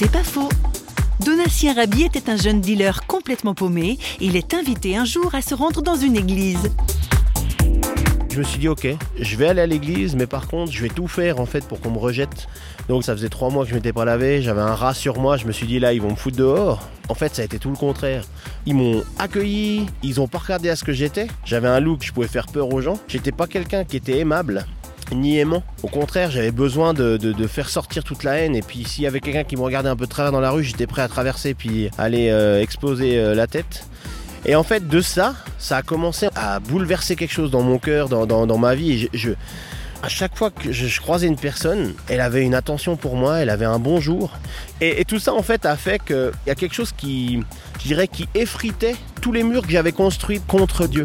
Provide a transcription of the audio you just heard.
C'est pas faux. Donatien Rabi était un jeune dealer complètement paumé. Il est invité un jour à se rendre dans une église. Je me suis dit ok, je vais aller à l'église, mais par contre je vais tout faire en fait pour qu'on me rejette. Donc ça faisait trois mois que je m'étais pas lavé, j'avais un rat sur moi, je me suis dit là ils vont me foutre dehors. En fait ça a été tout le contraire. Ils m'ont accueilli, ils ont pas regardé à ce que j'étais. J'avais un look, je pouvais faire peur aux gens. J'étais pas quelqu'un qui était aimable ni aimant. Au contraire, j'avais besoin de, faire sortir toute la haine. Et puis, s'il y avait quelqu'un qui me regardait un peu de travers dans la rue, j'étais prêt à traverser puis aller euh, exploser euh, la tête. Et en fait, de ça, ça a commencé à bouleverser quelque chose dans mon cœur, dans, ma vie. Et à chaque fois que je, croisais une personne, elle avait une attention pour moi, elle avait un bonjour. Et, et tout ça, en fait, a fait qu'il y a quelque chose qui, je dirais, qui effritait tous les murs que j'avais construits contre Dieu.